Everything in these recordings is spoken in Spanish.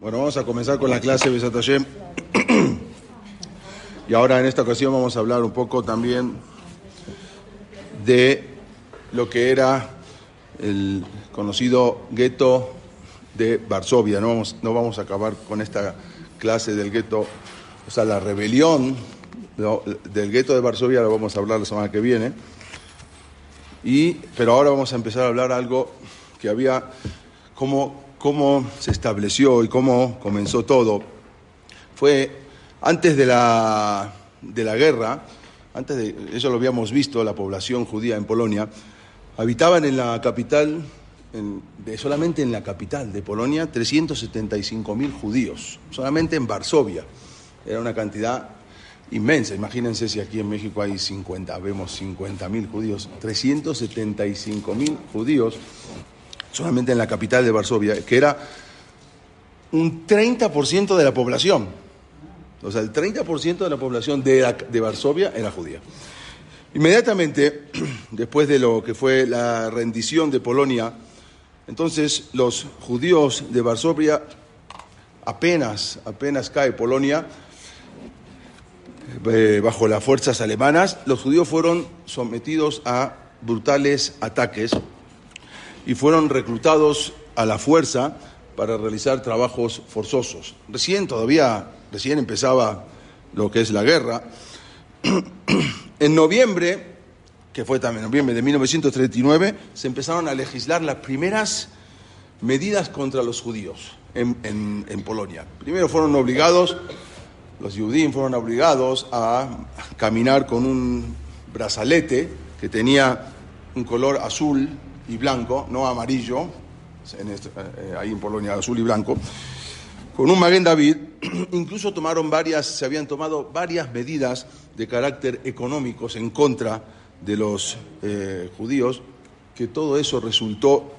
Bueno, vamos a comenzar con la clase Besat Hashem. Y ahora en esta ocasión vamos a hablar un poco también de lo que era el conocido gueto de Varsovia. No vamos, no vamos a acabar con esta clase del gueto, o sea, la rebelión del gueto de Varsovia, lo vamos a hablar la semana que viene. Y, pero ahora vamos a empezar a hablar algo que había, cómo, cómo se estableció y cómo comenzó todo. Fue antes de la, de la guerra, antes de, eso lo habíamos visto, la población judía en Polonia, habitaban en la capital, solamente en la capital de Polonia, 375 mil judíos, solamente en Varsovia. Era una cantidad inmensa. Imagínense si aquí en México hay 50, vemos 50 mil judíos, 375 mil judíos solamente en la capital de Varsovia, que era un 30% de la población. O sea, el 30% de la población de, de Varsovia era judía. Inmediatamente, después de lo que fue la rendición de Polonia, entonces los judíos de Varsovia, apenas, apenas cae Polonia, eh, bajo las fuerzas alemanas, los judíos fueron sometidos a brutales ataques y fueron reclutados a la fuerza para realizar trabajos forzosos. Recién, todavía, recién empezaba lo que es la guerra. en noviembre, que fue también noviembre de 1939, se empezaron a legislar las primeras medidas contra los judíos en, en, en Polonia. Primero fueron obligados, los judíos fueron obligados a caminar con un brazalete que tenía un color azul y blanco, no amarillo, este, eh, ahí en Polonia azul y blanco, con un Maguen David, incluso tomaron varias, se habían tomado varias medidas de carácter económicos en contra de los eh, judíos, que todo eso resultó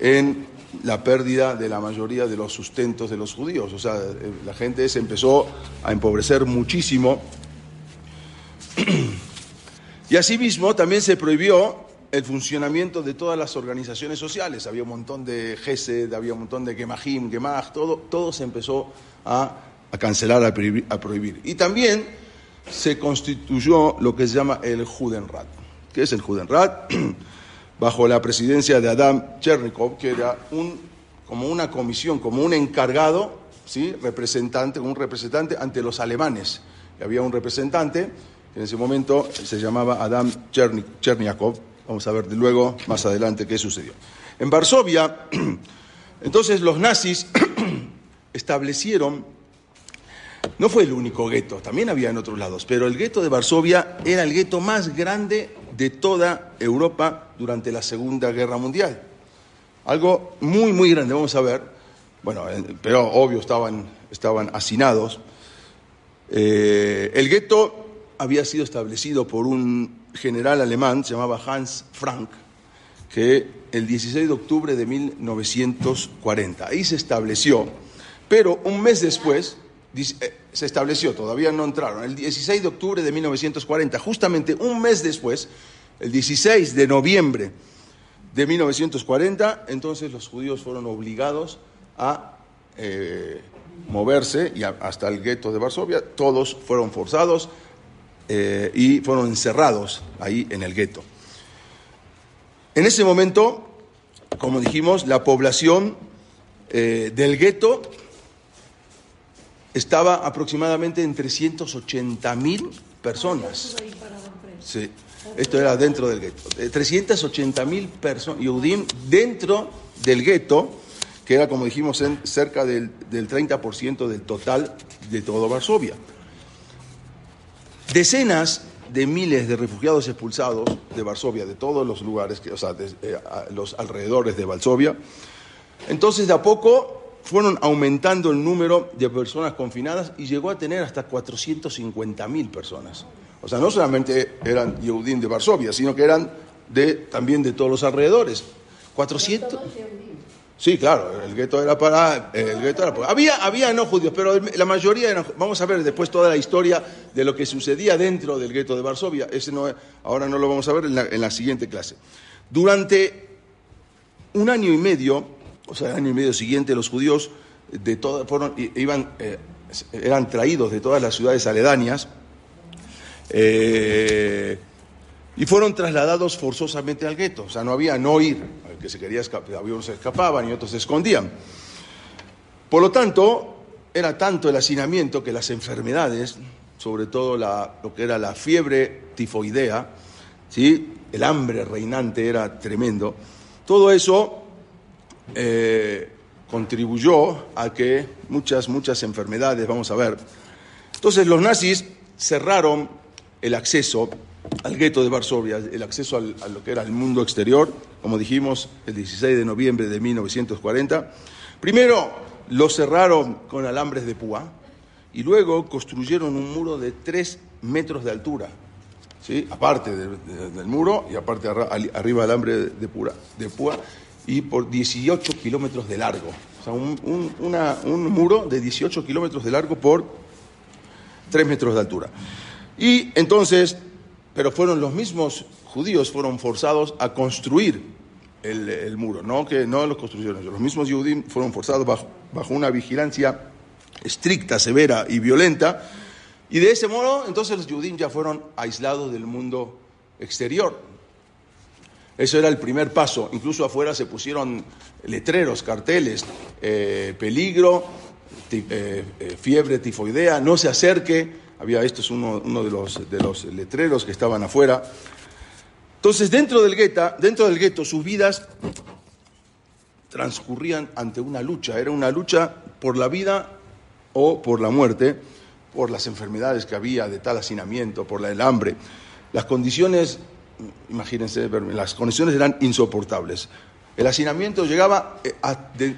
en la pérdida de la mayoría de los sustentos de los judíos. O sea, eh, la gente se empezó a empobrecer muchísimo. Y asimismo también se prohibió el funcionamiento de todas las organizaciones sociales. Había un montón de GESED, había un montón de Gemahim, Gemach, todo, todo se empezó a, cancelar, a prohibir, a prohibir, Y también se constituyó lo que se llama el Judenrat. ¿Qué es el Judenrat? Bajo la presidencia de Adam Chernikov, que era un, como una comisión, como un encargado, ¿sí? representante, un representante ante los alemanes. Había un representante que en ese momento se llamaba Adam Chernikov, Vamos a ver luego, más adelante, qué sucedió. En Varsovia, entonces los nazis establecieron, no fue el único gueto, también había en otros lados, pero el gueto de Varsovia era el gueto más grande de toda Europa durante la Segunda Guerra Mundial. Algo muy, muy grande, vamos a ver. Bueno, pero obvio estaban, estaban hacinados. Eh, el gueto había sido establecido por un general alemán, se llamaba Hans Frank, que el 16 de octubre de 1940, ahí se estableció, pero un mes después se estableció, todavía no entraron, el 16 de octubre de 1940, justamente un mes después, el 16 de noviembre de 1940, entonces los judíos fueron obligados a eh, moverse y hasta el gueto de Varsovia, todos fueron forzados eh, y fueron encerrados ahí en el gueto. En ese momento, como dijimos, la población eh, del gueto estaba aproximadamente en 380 mil personas. Sí, esto era dentro del gueto. 380 mil personas, Yehudim dentro del gueto, que era, como dijimos, en cerca del, del 30% del total de todo Varsovia. Decenas de miles de refugiados expulsados de Varsovia, de todos los lugares, o sea, de, eh, los alrededores de Varsovia. Entonces, de a poco fueron aumentando el número de personas confinadas y llegó a tener hasta 450 mil personas. O sea, no solamente eran Yehudim de Varsovia, sino que eran de, también de todos los alrededores. 400. Sí, claro, el gueto era para... El era había, había no judíos, pero la mayoría eran... Vamos a ver después toda la historia de lo que sucedía dentro del gueto de Varsovia. Ese no, ahora no lo vamos a ver en la, en la siguiente clase. Durante un año y medio, o sea, el año y medio siguiente, los judíos de todas, fueron, iban, eh, eran traídos de todas las ciudades aledañas eh, y fueron trasladados forzosamente al gueto. O sea, no había no ir, que se quería escapar, algunos se escapaban y otros se escondían. Por lo tanto, era tanto el hacinamiento que las enfermedades, sobre todo lo que era la fiebre tifoidea, ¿sí? el hambre reinante era tremendo, todo eso eh, contribuyó a que muchas, muchas enfermedades, vamos a ver. Entonces los nazis cerraron el acceso al gueto de Varsovia, el acceso a lo que era el mundo exterior, como dijimos, el 16 de noviembre de 1940. Primero lo cerraron con alambres de púa y luego construyeron un muro de tres metros de altura, ¿sí? aparte del muro y aparte arriba alambre de, pura, de púa y por 18 kilómetros de largo. O sea, un, un muro de 18 kilómetros de largo por 3 metros de altura. Y entonces, pero fueron los mismos judíos, fueron forzados a construir el, muro, no que no los construyeron Los mismos judíos fueron forzados bajo, una vigilancia estricta, severa y violenta. Y de ese modo, entonces los judíos ya fueron aislados del mundo exterior. Eso era el primer paso. Incluso afuera se pusieron letreros, carteles, eh, peligro, eh, eh, fiebre tifoidea, no se acerque había, esto es uno, de, los, de los letreros que estaban afuera. Entonces, dentro del, gueta, dentro del gueto, sus vidas transcurrían ante una lucha. Era una lucha por la vida o por la muerte, por las enfermedades que había de tal hacinamiento, por el hambre. Las condiciones, imagínense, las condiciones eran insoportables. El hacinamiento llegaba eh,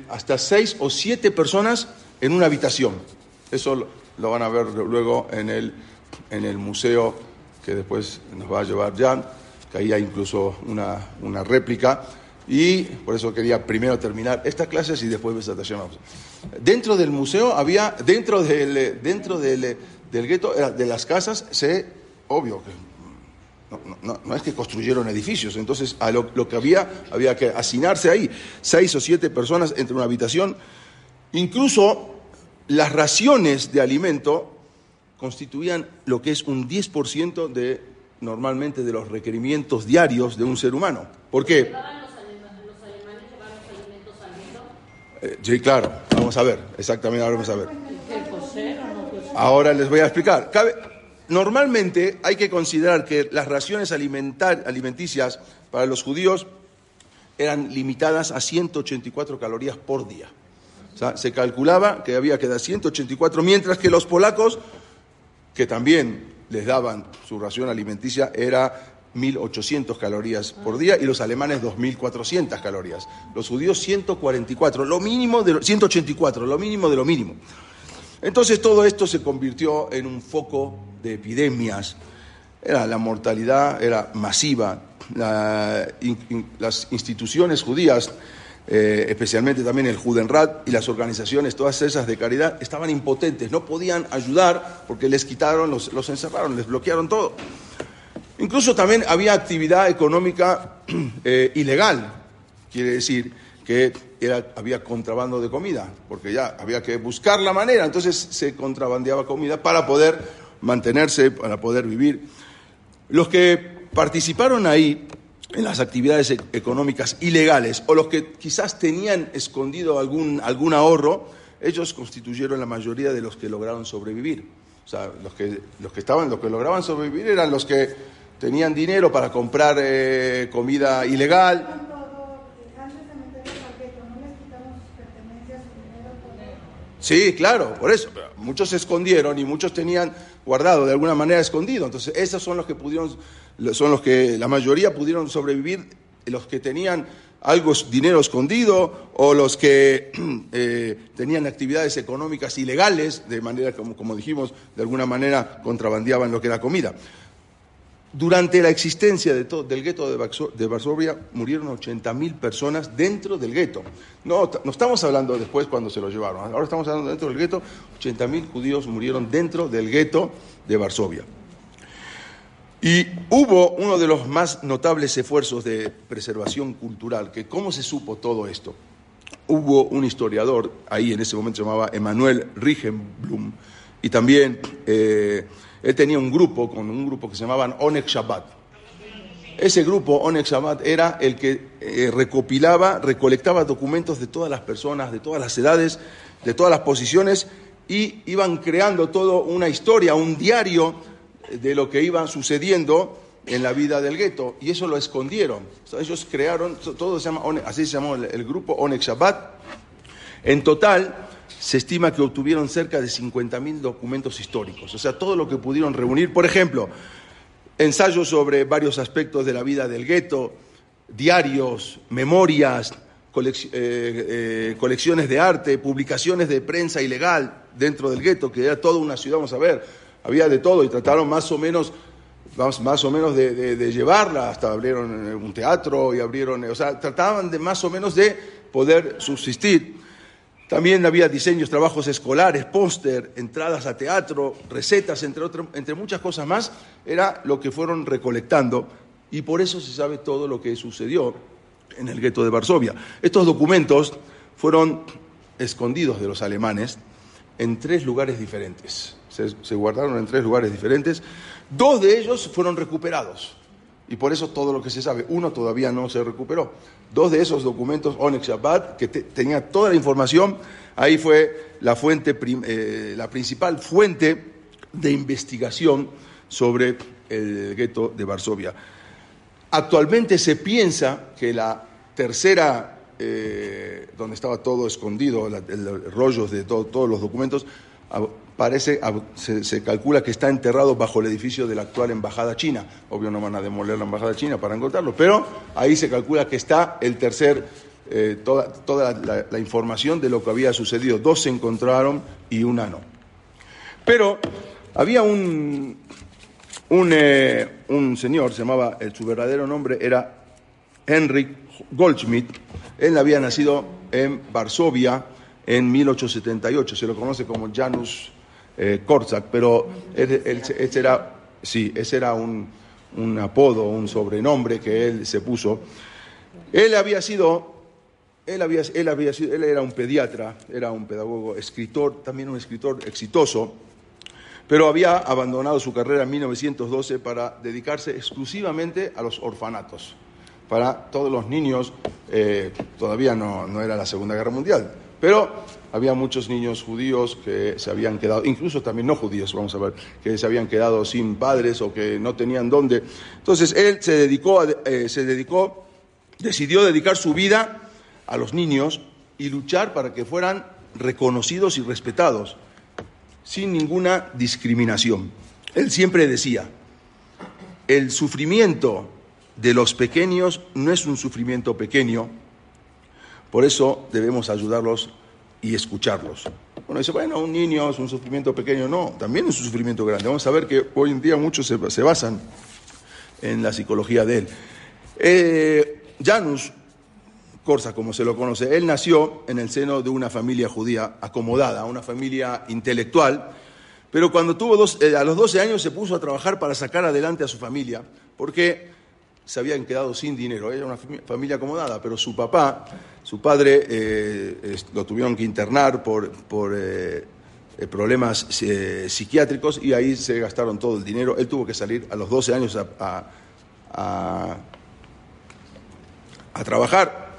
hasta seis o siete personas en una habitación. Eso lo van a ver luego en el, en el museo que después nos va a llevar Jan, que ahí hay incluso una, una réplica. Y por eso quería primero terminar estas clases y después Besat Dentro del museo había, dentro del, dentro del, del gueto, de las casas, se, obvio, no, no, es que construyeron edificios, entonces a lo, lo, que había, había que hacinarse ahí, seis o siete personas entre una habitación. Incluso las raciones de alimento constituían lo que es un 10% de normalmente de los requerimientos diarios de un ser humano. ¿Por qué? ¿Llevaban los, alemanes los alimentos al eh, sí, claro, vamos a ver, exactamente, ahora vamos a ver. Ahora les voy a explicar. normalmente hay que considerar que las raciones alimenticias para los judíos eran limitadas a 184 calorías por día se calculaba que había que dar 184, mientras que los polacos, que también les daban su ración alimenticia, era 1.800 calorías por día y los alemanes 2.400 calorías. Los judíos 144, lo mínimo de 184, lo mínimo de lo mínimo. Entonces todo esto se convirtió en un foco de epidemias. Era la mortalidad era masiva. las instituciones judías eh, especialmente también el Judenrat y las organizaciones, todas esas de caridad, estaban impotentes, no podían ayudar porque les quitaron, los, encerraron, les bloquearon todo. Incluso también había actividad económica eh, ilegal, quiere decir que había contrabando de comida, porque ya había que buscar la manera, entonces se contrabandeaba comida para poder mantenerse, para poder vivir. Los que participaron ahí en las actividades e-, económicas ilegales o los que quizás tenían escondido algún, algún ahorro, ellos constituyeron la mayoría de los que lograron sobrevivir. O sea, los que, los que, estaban, los que lograban sobrevivir eran los que tenían dinero para comprar eh, comida ilegal. Sí, claro, por eso. muchos se escondieron y muchos tenían guardado de alguna manera escondido. Entonces, esos son los que pudieron son los que la mayoría pudieron sobrevivir, los que tenían algo dinero escondido o los que eh, tenían actividades económicas ilegales, de manera como, como dijimos, de alguna manera contrabandeaban lo que era comida. Durante la existencia de del gueto de Varsovia murieron 80.000 personas dentro del gueto. No, no estamos hablando después cuando se lo llevaron, ahora estamos hablando dentro del gueto, 80.000 judíos murieron dentro del gueto de Varsovia. Y hubo uno de los más notables esfuerzos de preservación cultural, que cómo se supo todo esto. hubo un historiador, ahí en ese momento se llamaba Emanuel Rigenblum, y también eh, él tenía un grupo, con un grupo que se llamaban Onek Shabbat. Ese grupo, Onek Shabbat, era el que eh, recopilaba, recolectaba documentos de todas las personas, de todas las edades, de todas las posiciones, y iban creando toda una historia, un diario de lo que iba sucediendo en la vida del gueto, y eso lo escondieron. ellos crearon, todo se llama, así se llamó el, grupo Onek Shabbat. En total, se estima que obtuvieron cerca de 50.000 documentos históricos, o sea, todo lo que pudieron reunir. Por ejemplo, ensayos sobre varios aspectos de la vida del gueto, diarios, memorias, eh, eh, colecciones de arte, publicaciones de prensa ilegal dentro del gueto, que era toda una ciudad, vamos a ver, había de todo y trataron más o menos más o menos de, de, llevarla, hasta abrieron un teatro y abrieron, o sea, trataban de más o menos de poder subsistir. También había diseños, trabajos escolares, póster, entradas a teatro, recetas, entre, muchas cosas más, era lo que fueron recolectando y por eso se sabe todo lo que sucedió en el gueto de Varsovia. Estos documentos fueron escondidos de los alemanes en tres lugares diferentes. Se, guardaron en tres lugares diferentes. Dos de ellos fueron recuperados. Y por eso todo lo que se sabe, uno todavía no se recuperó. Dos de esos documentos, Onyx Shabbat, que tenía toda la información, ahí fue la, fuente, eh, la principal fuente de investigación sobre el gueto de Varsovia. Actualmente se piensa que la tercera, eh, donde estaba todo escondido, el, rollos de todos los documentos, parece, se, calcula que está enterrado bajo el edificio de la actual embajada china. Obvio no van a demoler la embajada china para encontrarlo, pero ahí se calcula que está el tercer, eh, toda, toda la, información de lo que había sucedido. Dos se encontraron y una no. Pero había un, un, eh, un señor, se llamaba, su verdadero nombre era Henrik Goldschmidt. Él había nacido en Varsovia en 1878. Se lo conoce como Janus eh, Korczak, pero ese era, sí, ese era un, apodo, un sobrenombre que él se puso. Él había sido, él había, él había sido, él era un pediatra, era un pedagogo, escritor, también un escritor exitoso, pero había abandonado su carrera en 1912 para dedicarse exclusivamente a los orfanatos, para todos los niños, eh, todavía no, no era la Segunda Guerra Mundial, pero había muchos niños judíos que se habían quedado, incluso también no judíos, vamos a ver, que se habían quedado sin padres o que no tenían dónde. Entonces él se dedicó, eh, se dedicó, decidió dedicar su vida a los niños y luchar para que fueran reconocidos y respetados, sin ninguna discriminación. Él siempre decía, el sufrimiento de los pequeños no es un sufrimiento pequeño, por eso debemos ayudarlos y escucharlos. Bueno, dice, bueno, un niño es un sufrimiento pequeño. No, también es un sufrimiento grande. Vamos a ver que hoy en día muchos se, basan en la psicología de él. Eh, Janus Corsa, como se lo conoce, él nació en el seno de una familia judía acomodada, una familia intelectual, pero cuando tuvo dos, eh, a los 12 años se puso a trabajar para sacar adelante a su familia, porque se habían quedado sin dinero. Era una familia acomodada, pero su papá, su padre, eh, lo tuvieron que internar por, por eh, eh, problemas psiquiátricos y ahí se gastaron todo el dinero. Él tuvo que salir a los 12 años a, a, a trabajar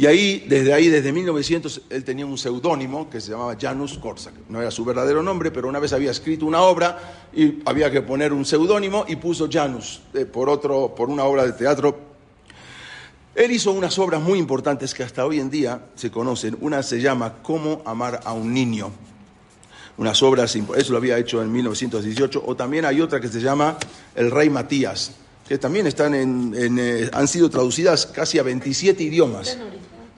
y ahí, desde ahí, desde 1900, él tenía un seudónimo que se llamaba Janus Korczak. No era su verdadero nombre, pero una vez había escrito una obra y había que poner un seudónimo y puso Janus eh, por, otro, por una obra de teatro. Él hizo unas obras muy importantes que hasta hoy en día se conocen. Una se llama Cómo amar a un niño. Unas obras, eso lo había hecho en 1918. O también hay otra que se llama El Rey Matías que también están en, eh, han sido traducidas casi a 27 idiomas,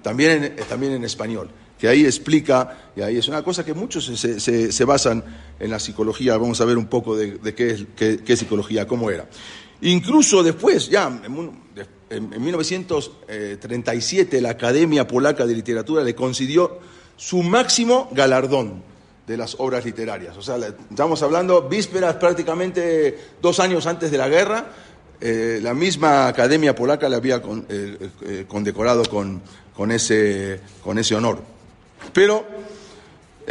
también en, eh, también en español, que ahí explica, y ahí es una cosa que muchos se, se, basan en la psicología, vamos a ver un poco de, qué, es, qué, psicología, cómo era. Incluso después, ya en, 1937, la Academia Polaca de Literatura le concedió su máximo galardón de las obras literarias. O sea, estamos hablando vísperas prácticamente dos años antes de la guerra, eh, la misma Academia Polaca le había eh, condecorado con, ese, honor. Pero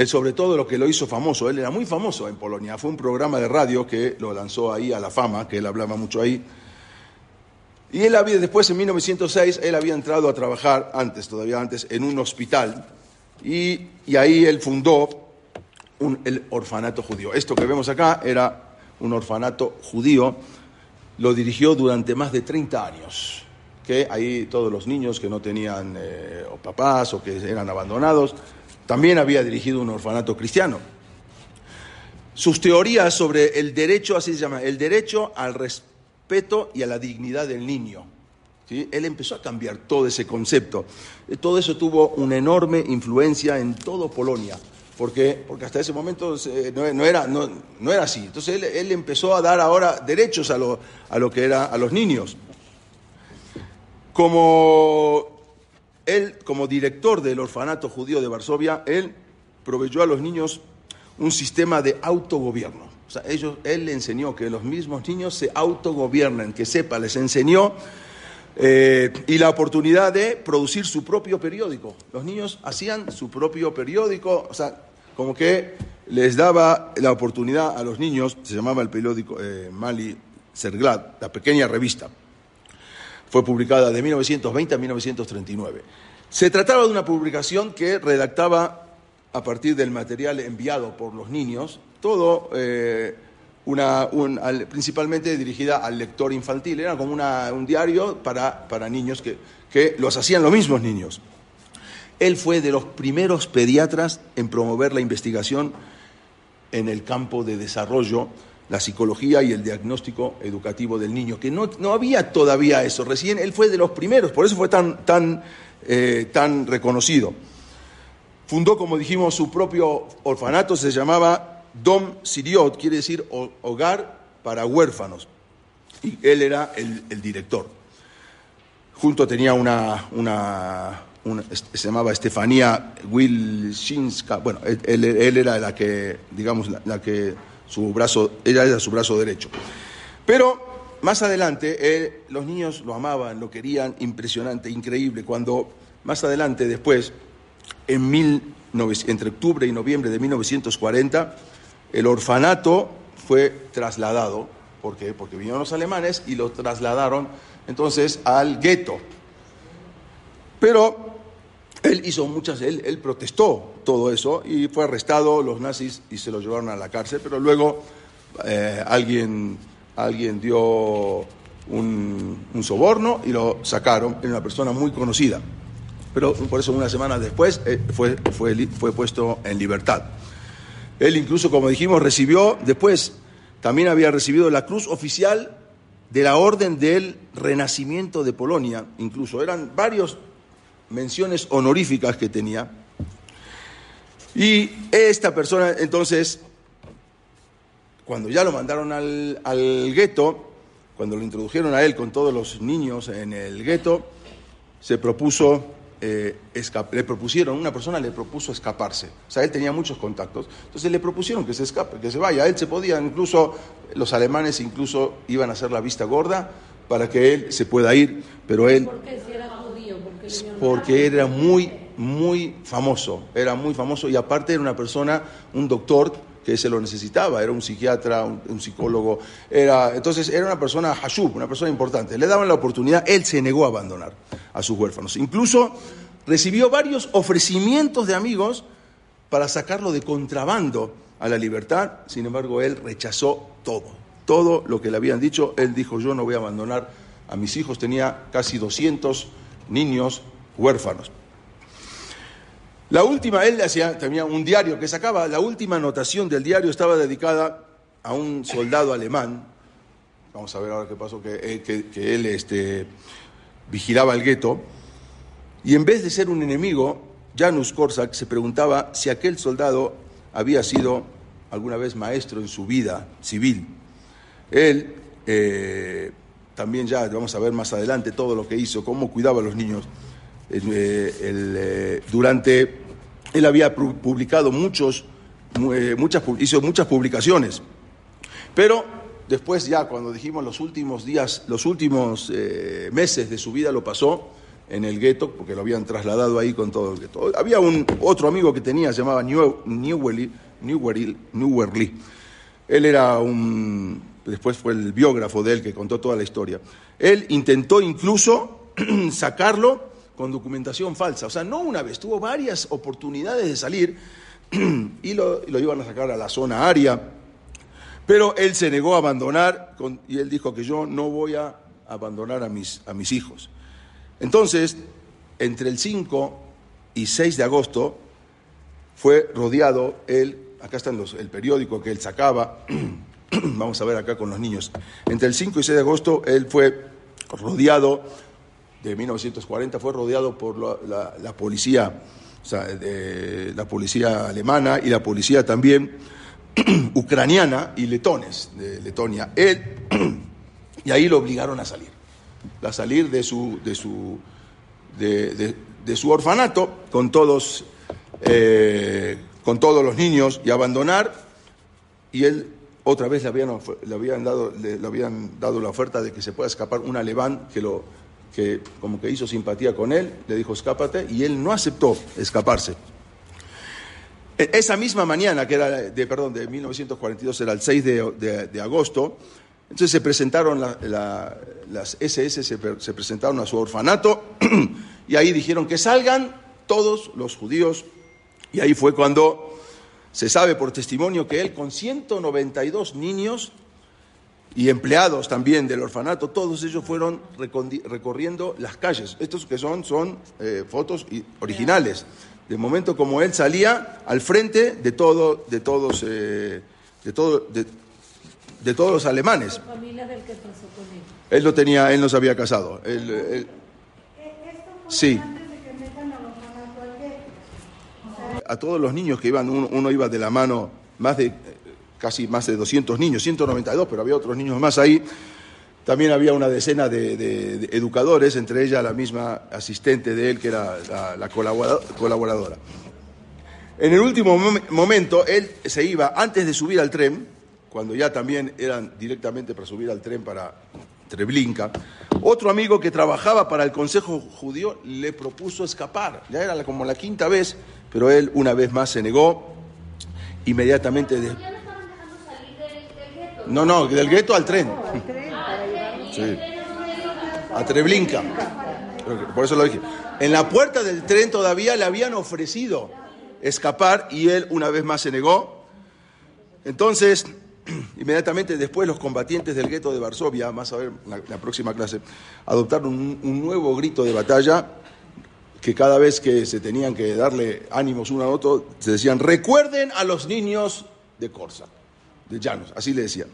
sobre todo lo que lo hizo famoso, él era muy famoso en Polonia, fue un programa de radio que lo lanzó ahí a la fama, que él hablaba mucho ahí. Y él había, después en 1906, él había entrado a trabajar, antes, todavía antes, en un hospital, y, ahí él fundó el orfanato judío. Esto que vemos acá era un orfanato judío, lo dirigió durante más de 30 años, que ahí todos los niños que no tenían eh, papás o que eran abandonados, también había dirigido un orfanato cristiano. Sus teorías sobre el derecho, así se llama, el derecho al respeto y a la dignidad del niño. Él empezó a cambiar todo ese concepto. Todo eso tuvo una enorme influencia en toda Polonia. Porque, porque hasta ese momento no, era, no, era así. Entonces él, empezó a dar ahora derechos a lo, a lo que era a los niños. Como él, como director del orfanato judío de Varsovia, él proveyó a los niños un sistema de autogobierno. O sea, ellos, él le enseñó que los mismos niños se autogobiernen, que sepa, les enseñó eh, y la oportunidad de producir su propio periódico. Los niños hacían su propio periódico, o sea, como que les daba la oportunidad a los niños, se llamaba el periódico eh, Mali Serglad, la pequeña revista. Fue publicada de 1920 a 1939. Se trataba de una publicación que redactaba a partir del material enviado por los niños, todo eh, una, principalmente dirigida al lector infantil, era como un diario para, para niños que, que los hacían los mismos niños. Él fue de los primeros pediatras en promover la investigación en el campo de desarrollo la psicología y el diagnóstico educativo del niño, que no, había todavía eso. Recién él fue de los primeros, por eso fue tan, tan, eh, tan reconocido. Fundó, como dijimos, su propio orfanato, se llamaba Dom Siriot, quiere decir hogar para huérfanos. Y él era el, director. Junto tenía una, una, se llamaba Estefanía Wilczynska, bueno, él, era la que, digamos, la que su brazo, ella era su brazo derecho. Pero más adelante, los niños lo amaban, lo querían, impresionante, increíble. Cuando más adelante, después, en mil, entre octubre y noviembre de 1940, el orfanato fue trasladado, ¿por qué? Porque vinieron los alemanes y lo trasladaron entonces al gueto. Pero él hizo muchas, él, protestó todo eso y fue arrestado los nazis y se lo llevaron a la cárcel, pero luego eh, alguien, alguien dio un, soborno y lo sacaron, era una persona muy conocida. Pero por eso una semana después eh, fue, fue, fue puesto en libertad. Él incluso, como dijimos, recibió, después también había recibido la cruz oficial de la Orden del Renacimiento de Polonia, incluso eran varios menciones honoríficas que tenía. Y esta persona, entonces, cuando ya lo mandaron al, al gueto, cuando lo introdujeron a él con todos los niños en el gueto, se propuso, eh, le propusieron, una persona le propuso escaparse. O sea, él tenía muchos contactos. Entonces le propusieron que se escape, que se vaya. Él se podía, incluso los alemanes incluso iban a hacer la vista gorda para que él se pueda ir, pero él porque era muy, muy famoso, era muy famoso y aparte era una persona, un doctor que se lo necesitaba, era un psiquiatra, un, psicólogo, era, entonces era una persona hashub, una persona importante. Le daban la oportunidad, él se negó a abandonar a sus huérfanos. Incluso recibió varios ofrecimientos de amigos para sacarlo de contrabando a la libertad, sin embargo él rechazó todo, todo lo que le habían dicho, él dijo yo no voy a abandonar a mis hijos, tenía casi 200 niños huérfanos. La última, él hacía, tenía un diario que sacaba, la última anotación del diario estaba dedicada a un soldado alemán, vamos a ver ahora qué pasó, que, eh, él este, vigilaba el gueto, y en vez de ser un enemigo, Janusz Korczak se preguntaba si aquel soldado había sido alguna vez maestro en su vida civil. Él eh, también ya vamos a ver más adelante todo lo que hizo, cómo cuidaba a los niños. Eh, eh, durante, él había publicado muchos, eh, muchas, hizo muchas publicaciones, pero después ya cuando dijimos los últimos días, los últimos eh, meses de su vida lo pasó en el gueto, porque lo habían trasladado ahí con todo el gueto. Había un otro amigo que tenía, se llamaba Newwerly. Él era un, después fue el biógrafo de él que contó toda la historia. Él intentó incluso sacarlo con documentación falsa. O sea, no una vez, tuvo varias oportunidades de salir y lo, iban a sacar a la zona aria. Pero él se negó a abandonar y él dijo que yo no voy a abandonar a mis, a mis hijos. Entonces, entre el 5 y 6 de agosto fue rodeado él, acá está el periódico que él sacaba, vamos a ver acá con los niños, entre el 5 y 6 de agosto él fue rodeado de 1940 fue rodeado por la, policía, la policía alemana y la policía también ucraniana y letones de Letonia. Él, y ahí lo obligaron a salir, a salir de su, de su, de, su orfanato con todos, eh, con todos los niños y abandonar, y él otra vez le habían, dado, le habían dado la oferta de que se pueda escapar un alemán que lo que como que hizo simpatía con él, le dijo escápate y él no aceptó escaparse. E, esa misma mañana, que era de, perdón, de 1942, era el 6 de, agosto, entonces se presentaron las SS, se presentaron a su orfanato y ahí dijeron que salgan todos los judíos y ahí fue cuando se sabe por testimonio que él con 192 niños y empleados también del orfanato, todos ellos fueron recorriendo las calles. Estos que son son eh, fotos originales. De momento como él salía al frente de todo, de todos, eh, de todo, de, todos los alemanes. familia del que pasó con él? Él no tenía, él no se había casado. Él, sí. A todos los niños que iban, uno iba de la mano, más de casi más de 200 niños, 192, pero había otros niños más ahí. También había una decena de, educadores, entre ellas la misma asistente de él, que era la, colaboradora. En el último momento, él se iba, antes de subir al tren, cuando ya también eran directamente para subir al tren para Treblinka, otro amigo que trabajaba para el Consejo Judío le propuso escapar. Ya era como la quinta vez, pero él una vez más se negó. Inmediatamente... No, no, del gueto al tren. Sí. A Treblinka. Por eso lo dije. En la puerta del tren todavía le habían ofrecido escapar y él una vez más se negó. Entonces, inmediatamente después los combatientes del gueto de Varsovia, más a ver la, la próxima clase, adoptaron un, un, nuevo grito de batalla que cada vez que se tenían que darle ánimos uno a otro, se decían, recuerden a los niños de Corsa de Llanos, así le decía.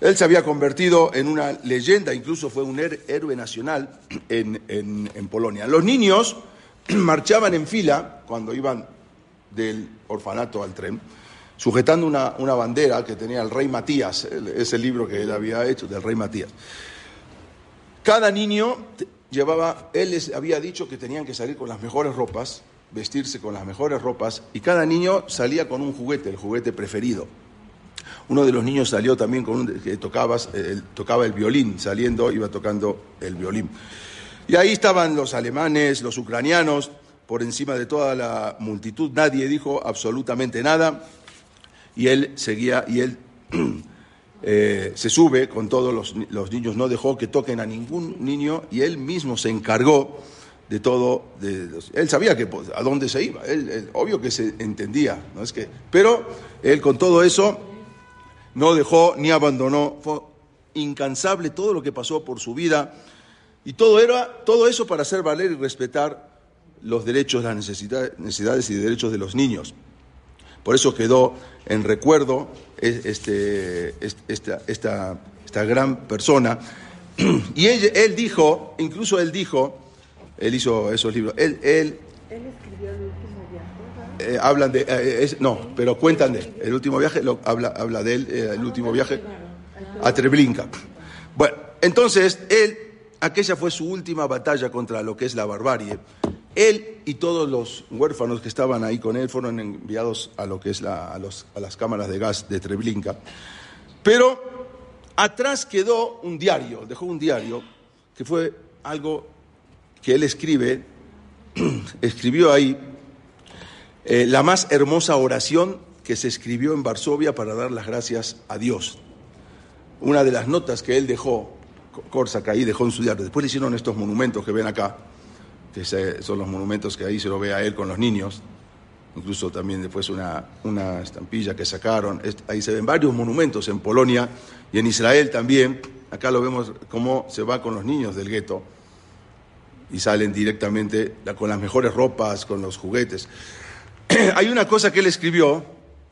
Él se había convertido en una leyenda, incluso fue un héroe nacional en, Polonia. Los niños marchaban en fila cuando iban del orfanato al tren, sujetando una, bandera que tenía el rey Matías, ese libro que él había hecho del rey Matías. Cada niño llevaba, él les había dicho que tenían que salir con las mejores ropas, vestirse con las mejores ropas, y cada niño salía con un juguete, el juguete preferido. Uno de los niños salió también con un, que eh, tocaba el violín, saliendo iba tocando el violín. Y ahí estaban los alemanes, los ucranianos, por encima de toda la multitud, nadie dijo absolutamente nada, y él seguía, y él eh, se sube con todos los, niños, no dejó que toquen a ningún niño, y él mismo se encargó de todo, él sabía que, pues, a dónde se iba, él, obvio que se entendía, ¿no? es que, pero él con todo eso no dejó ni abandonó, fue incansable todo lo que pasó por su vida y todo era todo eso para hacer valer y respetar los derechos, las necesidades y derechos de los niños. Por eso quedó en recuerdo este, esta, esta, esta gran persona. Y él, él, dijo, incluso él dijo, él hizo esos libros, él, él, él escribió el eh, hablan de, eh, no, pero cuentan de él. El último viaje lo, habla, habla de él, eh, el último viaje a Treblinka. Bueno, entonces él, aquella fue su última batalla contra lo que es la barbarie. Él y todos los huérfanos que estaban ahí con él fueron enviados a lo que es la, a, los, a las cámaras de gas de Treblinka. Pero atrás quedó un diario, dejó un diario, que fue algo que él escribe, escribió ahí, eh, la más hermosa oración que se escribió en Varsovia para dar las gracias a Dios. Una de las notas que él dejó, Corsac ahí dejó en su diario, después le hicieron estos monumentos que ven acá, que son los monumentos que ahí se lo ve a él con los niños, incluso también después una, una estampilla que sacaron, ahí se ven varios monumentos en Polonia y en Israel también, acá lo vemos cómo se va con los niños del gueto y salen directamente con las mejores ropas, con los juguetes. Hay una cosa que él escribió,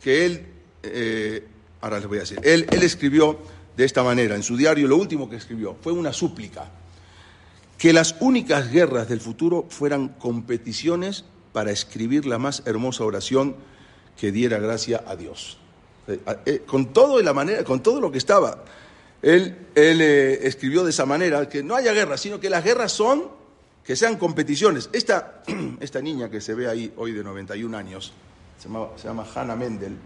que él, eh, ahora les voy a decir, él, él escribió de esta manera, en su diario lo último que escribió. Fue una súplica, que las únicas guerras del futuro fueran competiciones para escribir la más hermosa oración que diera gracia a Dios. Eh, eh, con todo la manera, con todo lo que estaba, él, él eh, escribió de esa manera que no haya guerra, sino que las guerras son que sean competiciones. Esta, esta niña que se ve ahí hoy de 91 años, se llama, se llama Hannah Mendel.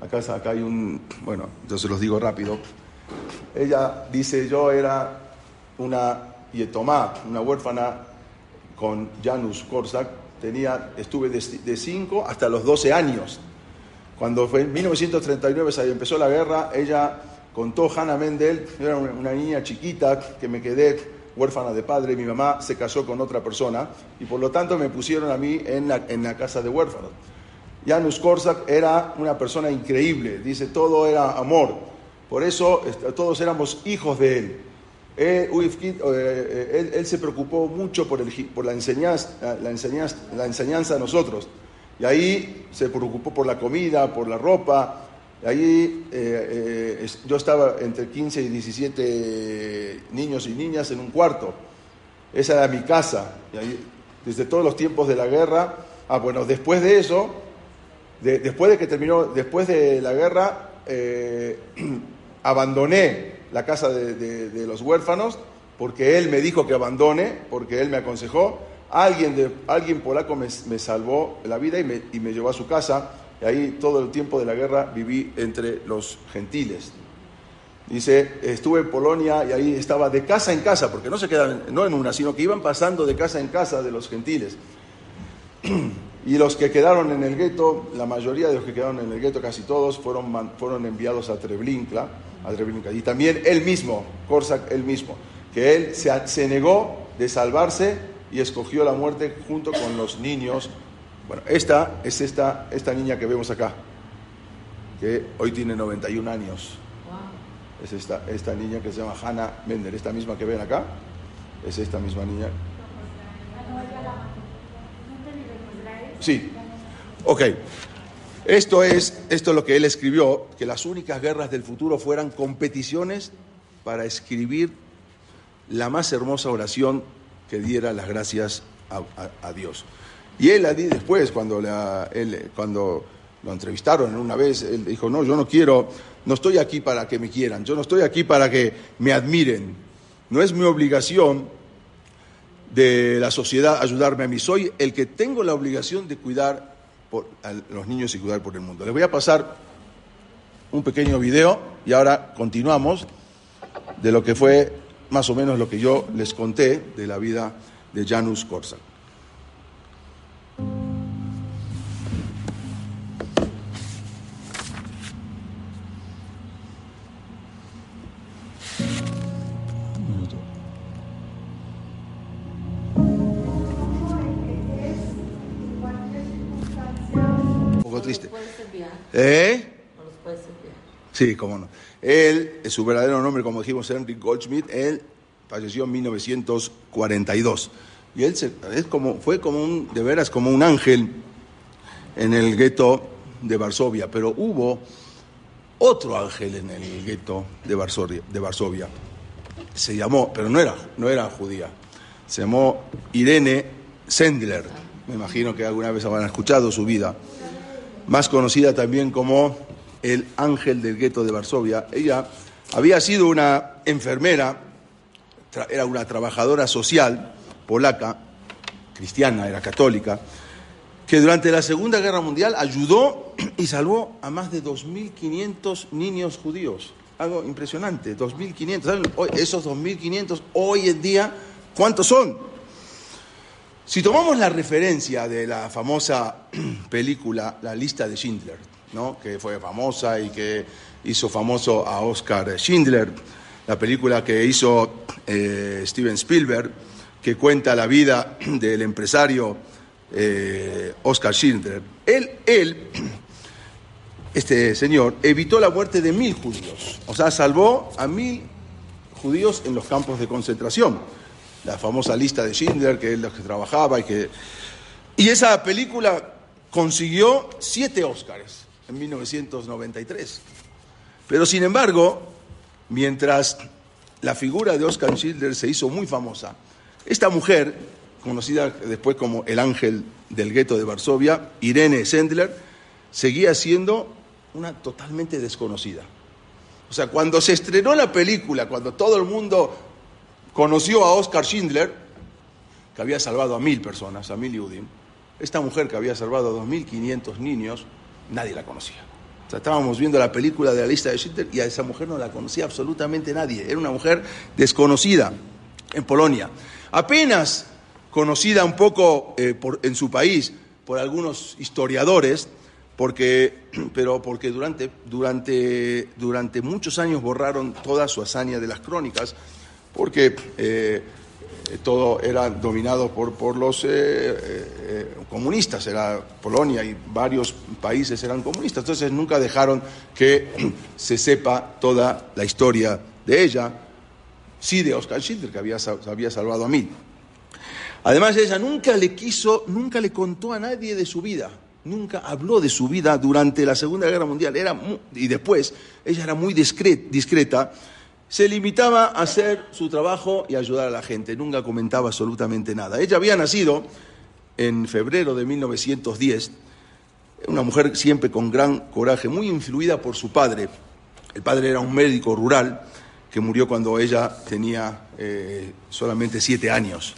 Acá, acá hay un, bueno, entonces los digo rápido. Ella dice, yo era una yetomá, una huérfana con Janus Korsak, tenía, estuve de 5 hasta los 12 años. Cuando fue en 1939 se empezó la guerra, ella contó Hannah Mendel, era una niña chiquita que me quedé huérfana de padre, mi mamá se casó con otra persona y por lo tanto me pusieron a mí en la, en la casa de huérfanos. Janus Korsak era una persona increíble, dice, todo era amor, por eso todos éramos hijos de él. Eh, eh, él, se preocupó mucho por, la, enseñanza, la, nosotros. Y ahí se preocupó por la comida, por la ropa. Y ahí eh, yo estaba entre 15 y 17 niños y niñas en un cuarto. Esa era mi casa. Y ahí, desde todos los tiempos de la guerra. Ah, bueno, después de eso, después de que terminó, después de la guerra, abandoné la casa de, los huérfanos, porque él me dijo que abandone, porque él me aconsejó. Alguien, de, alguien polaco me, salvó la vida y me, y me, llevó a su casa. Y ahí todo el tiempo de la guerra viví entre los gentiles. Dice, estuve en Polonia y ahí estaba de casa en casa, porque no se quedaban, no en una, sino que iban pasando de casa en casa de los gentiles. Y los que quedaron en el gueto, la mayoría de los que quedaron en el gueto, casi todos, fueron, fueron enviados a Treblinka, y también él mismo, Korsak él mismo, que él se, negó de salvarse y escogió la muerte junto con los niños. Bueno, esta es esta, esta niña que vemos acá, que hoy tiene 91 años. Es esta, esta niña que se llama Hannah Mender, esta misma que ven acá, es esta misma niña. Sí, ok. Esto es, esto lo que él escribió, que las únicas guerras del futuro fueran competiciones para escribir la más hermosa oración que diera las gracias a, Dios. Y él después, cuando, él, cuando lo entrevistaron una vez, él dijo, no, yo no quiero, no estoy aquí para que me quieran, yo no estoy aquí para que me admiren, no es mi obligación de la sociedad ayudarme a mí, soy el que tengo la obligación de cuidar por los niños y cuidar por el mundo. Les voy a pasar un pequeño video y ahora continuamos de lo que fue más o menos lo que yo les conté de la vida de Janus Korsak. Sí, cómo no. Él, su verdadero nombre, como dijimos, Henry Goldschmidt, él falleció en 1942. Y él es como, fue como un, de veras, como un ángel en el gueto de Varsovia. Pero hubo otro ángel en el gueto de Varsovia, de Varsovia. Se llamó, pero no era, no era judía. Se llamó Irene Sendler. Me imagino que alguna vez habrán escuchado su vida más conocida también como el ángel del gueto de Varsovia. Ella había sido una enfermera, era una trabajadora social polaca, cristiana, era católica, que durante la Segunda Guerra Mundial ayudó y salvó a más de 2.500 niños judíos. algo impresionante, 2.500. ¿Saben? Esos 2.500 hoy en día, ¿cuántos son? Si tomamos la referencia de la famosa película La lista de Schindler, ¿no? que fue famosa y que hizo famoso a Oscar Schindler, la película que hizo eh, Steven Spielberg, que cuenta la vida del empresario eh, Oscar Schindler. Él, él, este señor, evitó la muerte de mil judíos, o sea, salvó a mil judíos en los campos de concentración. La famosa lista de Schindler, que él que trabajaba y que... Y esa película consiguió siete Óscares en 1993. Pero sin embargo, mientras la figura de Oscar Schindler se hizo muy famosa, esta mujer, conocida después como el ángel del gueto de Varsovia, Irene Sendler, seguía siendo una totalmente desconocida. O sea, cuando se estrenó la película, cuando todo el mundo conoció a Oscar Schindler, que había salvado a mil personas, a mil Yudim, esta mujer que había salvado a 2.500 niños, nadie la conocía. Estábamos viendo la película de la lista de Schindler y a esa mujer no la conocía absolutamente nadie. Era una mujer desconocida en Polonia. Apenas conocida un poco eh, en su país por algunos historiadores, porque, pero porque durante, durante, durante muchos años borraron toda su hazaña de las crónicas, porque eh, todo era dominado por, por los eh, comunistas, era Polonia y varios países eran comunistas, entonces nunca dejaron que se sepa toda la historia de ella, sí de Oscar Schindler, que había, había salvado a mí. Además, ella nunca le quiso, nunca le contó a nadie de su vida, nunca habló de su vida durante la Segunda Guerra Mundial, era y después, ella era muy discreta, se limitaba a hacer su trabajo y ayudar a la gente, nunca comentaba absolutamente nada. Ella había nacido en febrero de 1910, una mujer siempre con gran coraje, muy influida por su padre. El padre era un médico rural, que murió cuando ella tenía eh, solamente siete años.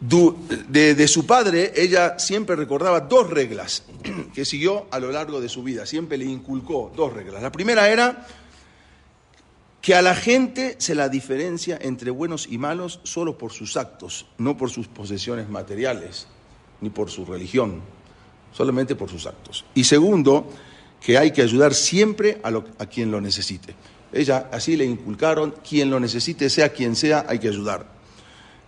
De, de, su padre, ella siempre recordaba dos reglas que siguió a lo largo de su vida, siempre le inculcó dos reglas. La primera era que a la gente se la diferencia entre buenos y malos solo por sus actos, no por sus posesiones materiales, ni por su religión, solamente por sus actos. Y segundo, que hay que ayudar siempre a, a quien lo necesite. Ella así le inculcaron, quien lo necesite, sea quien sea, hay que ayudar.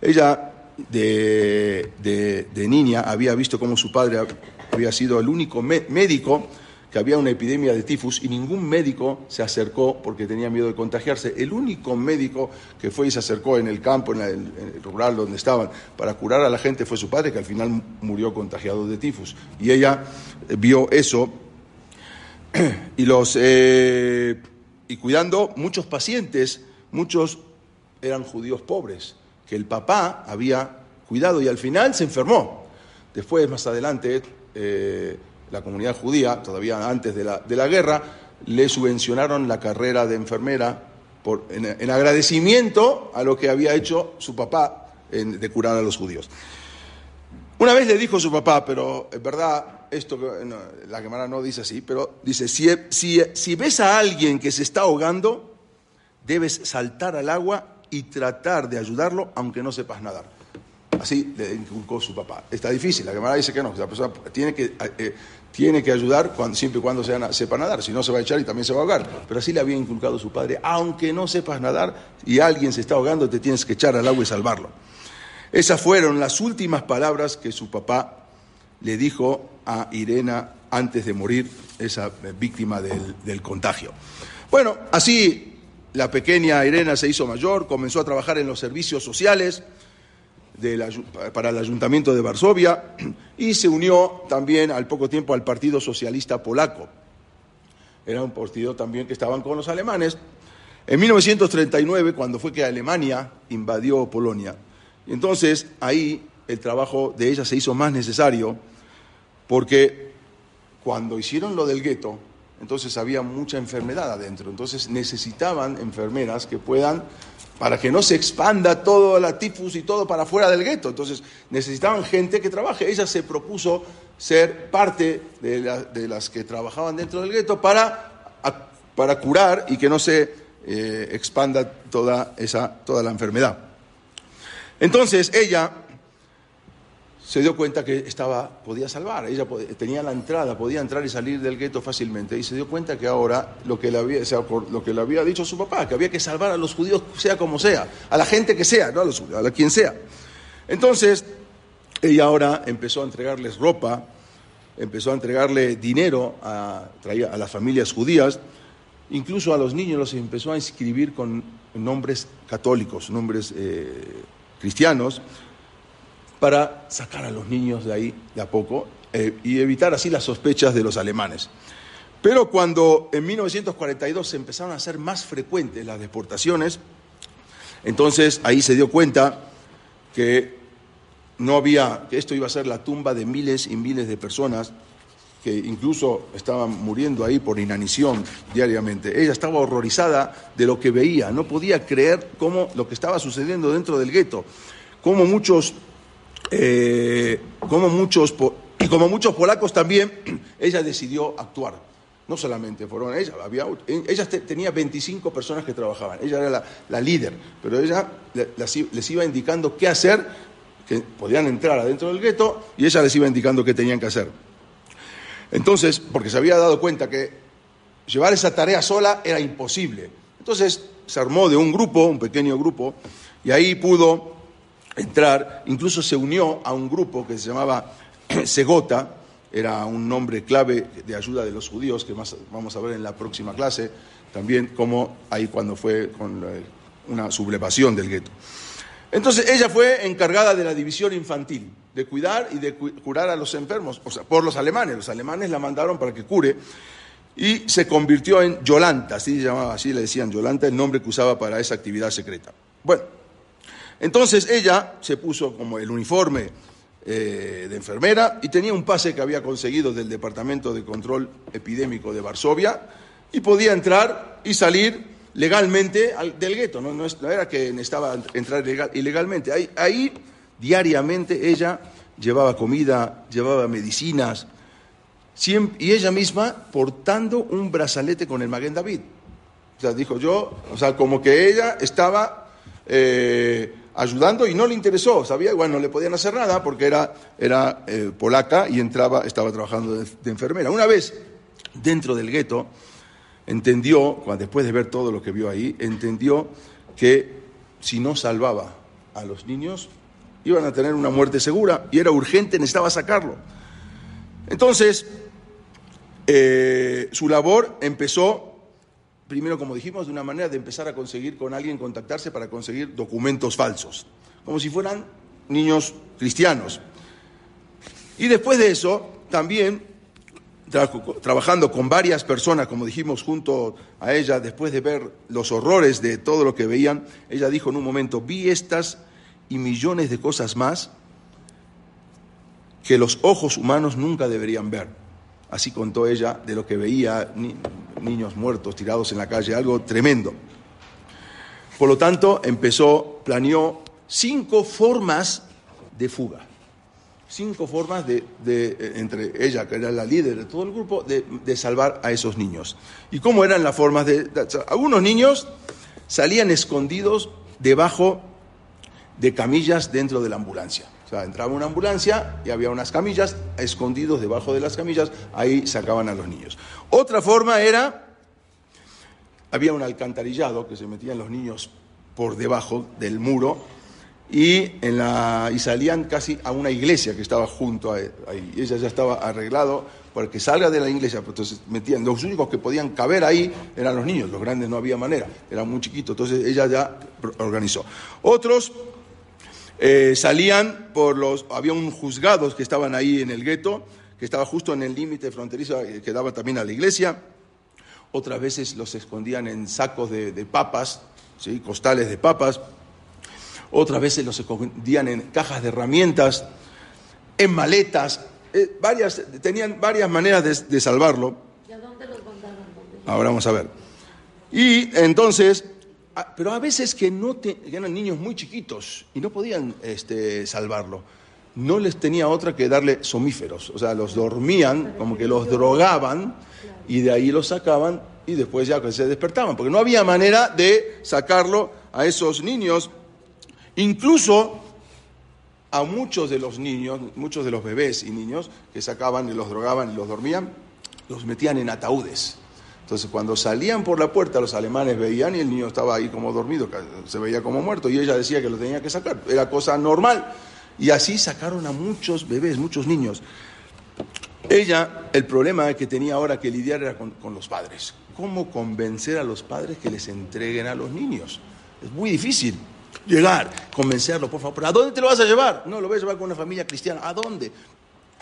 Ella de, niña había visto cómo su padre había sido el único médico que había una epidemia de tifus y ningún médico se acercó porque tenía miedo de contagiarse. El único médico que fue y se acercó en el campo, en el, rural donde estaban, para curar a la gente fue su padre, que al final murió contagiado de tifus. Y ella vio eso y los... Eh, y cuidando muchos pacientes, muchos eran judíos pobres, que el papá había cuidado y al final se enfermó. Después, más adelante, eh, la comunidad judía, todavía antes de la, de la, guerra, le subvencionaron la carrera de enfermera en, agradecimiento a lo que había hecho su papá de curar a los judíos. Una vez le dijo su papá, pero es verdad, esto la Gemara no dice así, pero dice, si, si, si ves a alguien que se está ahogando, debes saltar al agua y tratar de ayudarlo aunque no sepas nadar. Así le inculcó su papá. Está difícil, la Gemara dice que no, la persona tiene que, eh, tiene que ayudar siempre y cuando sepa nadar, si no se va a echar y también se va a ahogar. Pero así le había inculcado su padre, aunque no sepas nadar y alguien se está ahogando, te tienes que echar al agua y salvarlo. Esas fueron las últimas palabras que su papá le dijo a Irena antes de morir, esa víctima del, contagio. Bueno, así la pequeña Irena se hizo mayor, comenzó a trabajar en los servicios sociales para el ayuntamiento de Varsovia y se unió también al poco tiempo al Partido Socialista Polaco. Era un partido también que estaban con los alemanes. En 1939, cuando fue que Alemania invadió Polonia, entonces ahí el trabajo de ella se hizo más necesario porque cuando hicieron lo del gueto, entonces había mucha enfermedad adentro, entonces necesitaban enfermeras que puedan, para que no se expanda todo la tifus y todo para fuera del gueto, entonces necesitaban gente que trabaje. Ella se propuso ser parte de, las que trabajaban dentro del gueto para para curar y que no se eh, expanda toda, esa, toda la enfermedad. Entonces ella se dio cuenta que estaba, podía salvar, ella tenía la entrada, podía entrar y salir del gueto fácilmente, y se dio cuenta que ahora lo que, le había, lo que le había dicho su papá, que había que salvar a los judíos sea como sea, a la gente que sea, no a, los, a quien sea. Entonces, ella ahora empezó a entregarles ropa, empezó a entregarle dinero a, a las familias judías, incluso a los niños los empezó a inscribir con nombres católicos, nombres eh, cristianos, para sacar a los niños de ahí de a poco eh, y evitar así las sospechas de los alemanes. Pero cuando en 1942 se empezaron a hacer más frecuentes las deportaciones, entonces ahí se dio cuenta que no había, que esto iba a ser la tumba de miles y miles de personas que incluso estaban muriendo ahí por inanición diariamente. Ella estaba horrorizada de lo que veía, no podía creer cómo lo que estaba sucediendo dentro del gueto, cómo muchos eh, como muchos, y como muchos polacos también, ella decidió actuar. No solamente fueron ella, había, ella tenía 25 personas que trabajaban, ella era la, líder, pero ella les iba indicando qué hacer, que podían entrar adentro del gueto y ella les iba indicando qué tenían que hacer. Entonces, porque se había dado cuenta que llevar esa tarea sola era imposible. Entonces se armó de un grupo, un pequeño grupo, y ahí pudo entrar, incluso se unió a un grupo que se llamaba Segota, era un nombre clave de ayuda de los judíos, que más vamos a ver en la próxima clase, también como ahí cuando fue con una sublevación del gueto. Entonces ella fue encargada de la división infantil, de cuidar y de curar a los enfermos, o sea, por los alemanes. Los alemanes la mandaron para que cure y se convirtió en Yolanta, así se llamaba, así le decían Yolanta, el nombre que usaba para esa actividad secreta. Bueno, entonces ella se puso como el uniforme eh, de enfermera y tenía un pase que había conseguido del Departamento de Control Epidémico de Varsovia y podía entrar y salir legalmente del gueto, no, era que necesitaba entrar ilegalmente. Ahí, diariamente ella llevaba comida, llevaba medicinas, y ella misma portando un brazalete con el Maguen David. O sea, dijo yo, o sea, como que ella estaba eh, ayudando y no le interesó, sabía, bueno, no le podían hacer nada porque era, era eh, polaca y entraba, estaba trabajando de, enfermera. Una vez dentro del gueto, entendió, después de ver todo lo que vio ahí, entendió que si no salvaba a los niños, iban a tener una muerte segura y era urgente, necesitaba sacarlo. Entonces, eh, su labor empezó primero, como dijimos, de una manera de empezar a conseguir con alguien contactarse para conseguir documentos falsos, como si fueran niños cristianos. Y después de eso, también trabajando con varias personas, como dijimos, junto a ella, después de ver los horrores de todo lo que veían, ella dijo en un momento, vi estas y millones de cosas más que los ojos humanos nunca deberían ver. Así contó ella de lo que veía, niños muertos tirados en la calle, algo tremendo. Por lo tanto, empezó, planeó cinco formas de fuga. Cinco formas de, eh, entre ella, que era la líder de todo el grupo, de, salvar a esos niños. ¿Y cómo eran las formas de, de algunos niños salían escondidos debajo de camillas dentro de la ambulancia entraba una ambulancia y había unas camillas, escondidos debajo de las camillas, ahí sacaban a los niños. Otra forma era, había un alcantarillado que se metían los niños por debajo del muro y, en la, y salían casi a una iglesia que estaba junto ahí. Ella ya estaba arreglado para que salga de la iglesia, entonces metían, los únicos que podían caber ahí eran los niños, los grandes no había manera, eran muy chiquitos, entonces ella ya organizó. Otros eh, salían por los, había un juzgados que estaban ahí en el gueto, que estaba justo en el límite fronterizo eh, que daba también a la iglesia. Otras veces los escondían en sacos de, papas, ¿sí? costales de papas. Otras veces los escondían en cajas de herramientas, en maletas. Eh, varias, tenían varias maneras de, salvarlo. ¿Y a dónde los? Ahora vamos a ver. Y entonces pero a veces que no eran niños muy chiquitos y no podían este, salvarlo. No les tenía otra que darle somíferos, o sea, los dormían, como que los drogaban y de ahí los sacaban y después ya se despertaban, porque no había manera de sacarlo a esos niños. Incluso a muchos de los niños, muchos de los bebés y niños que sacaban y los drogaban y los dormían, los metían en ataúdes. Entonces cuando salían por la puerta los alemanes veían y el niño estaba ahí como dormido, se veía como muerto y ella decía que lo tenía que sacar, era cosa normal. Y así sacaron a muchos bebés, muchos niños. Ella, el problema que tenía ahora que lidiar era con, los padres. ¿Cómo convencer a los padres que les entreguen a los niños? Es muy difícil llegar, convencerlos, por favor. ¿A dónde te lo vas a llevar? No, lo voy a llevar con una familia cristiana. ¿A dónde?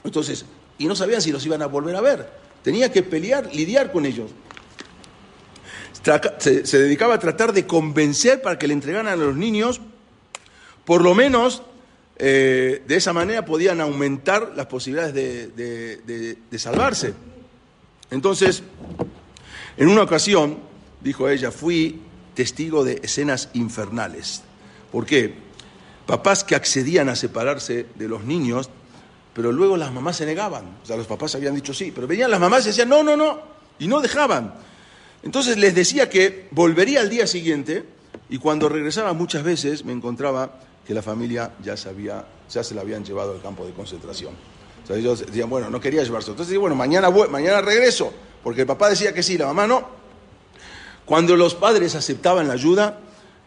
Entonces, y no sabían si los iban a volver a ver. Tenía que pelear, lidiar con ellos. Se, dedicaba a tratar de convencer para que le entregaran a los niños, por lo menos eh, de esa manera podían aumentar las posibilidades de, salvarse. Entonces, en una ocasión, dijo ella, fui testigo de escenas infernales. ¿Por qué? Papás que accedían a separarse de los niños, pero luego las mamás se negaban. O sea, los papás habían dicho sí, pero venían las mamás y decían no, no, no, y no dejaban. Entonces les decía que volvería al día siguiente y cuando regresaba muchas veces me encontraba que la familia ya, sabía, ya se la habían llevado al campo de concentración. O sea, ellos decían, bueno, no quería llevarse. Entonces, bueno, mañana, mañana regreso, porque el papá decía que sí, la mamá no. Cuando los padres aceptaban la ayuda,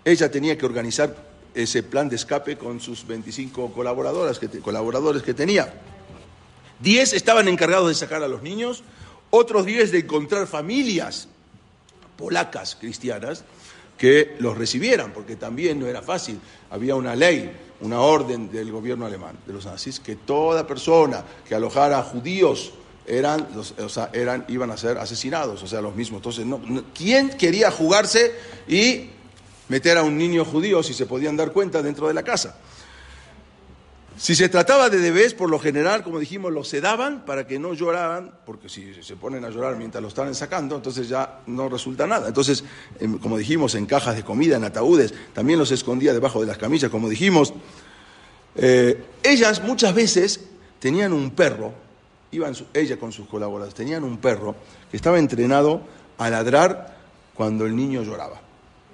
ella tenía que organizar ese plan de escape con sus 25 colaboradoras colaboradores que tenía. Diez estaban encargados de sacar a los niños, otros diez de encontrar familias polacas cristianas que los recibieran, porque también no era fácil. Había una ley, una orden del gobierno alemán, de los nazis, que toda persona que alojara a judíos eran, o sea, eran, iban a ser asesinados, o sea, los mismos. Entonces, no, ¿quién quería jugarse y meter a un niño judío si se podían dar cuenta dentro de la casa? Si se trataba de bebés, por lo general, como dijimos, los sedaban para que no lloraran, porque si se ponen a llorar mientras lo están sacando, entonces ya no resulta nada. Entonces, como dijimos, en cajas de comida, en ataúdes, también los escondía debajo de las camillas, como dijimos. Eh, ellas muchas veces tenían un perro, iban ella con sus colaboradores, tenían un perro que estaba entrenado a ladrar cuando el niño lloraba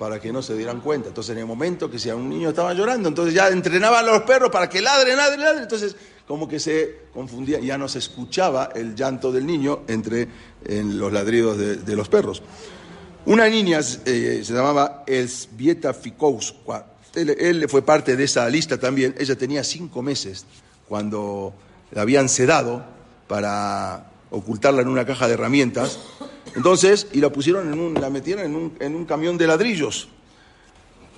para que no se dieran cuenta. Entonces, en el momento que si un niño estaba llorando, entonces ya entrenaban a los perros para que ladren, ladren, ladren. Entonces, como que se confundía, ya no se escuchaba el llanto del niño entre los ladridos de, los perros. Una niña eh, se llamaba Elsbieta Fikowska. Él, él, fue parte de esa lista también. Ella tenía cinco meses cuando la habían sedado para ocultarla en una caja de herramientas entonces, y la pusieron en un, la metieron en un, en un camión de ladrillos.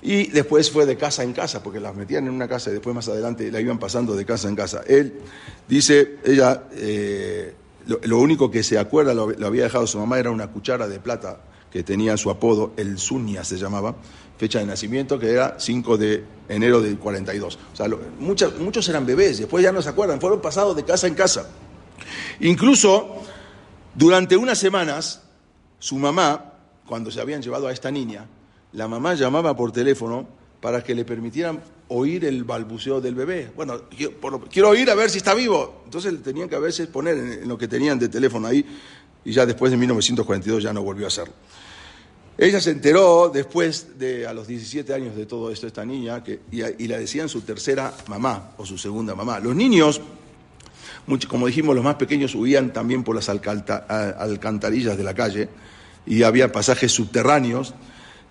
Y después fue de casa en casa, porque las metían en una casa y después más adelante la iban pasando de casa en casa. Él dice, ella, eh, lo, único que se acuerda, lo, había dejado su mamá, era una cuchara de plata que tenía su apodo, el Zunia se llamaba, fecha de nacimiento, que era 5 de enero del 42. O sea, muchos eran bebés, después ya no se acuerdan, fueron pasados de casa en casa. Incluso durante unas semanas, su mamá, cuando se habían llevado a esta niña, la mamá llamaba por teléfono para que le permitieran oír el balbuceo del bebé. Bueno, quiero oír a ver si está vivo. Entonces tenían que a veces poner en lo que tenían de teléfono ahí y ya después de 1942 ya no volvió a hacerlo. Ella se enteró después de a los 17 años de todo esto, esta niña, y la decían su tercera mamá o su segunda mamá. Los niños como dijimos, los más pequeños huían también por las alcantarillas de la calle y había pasajes subterráneos.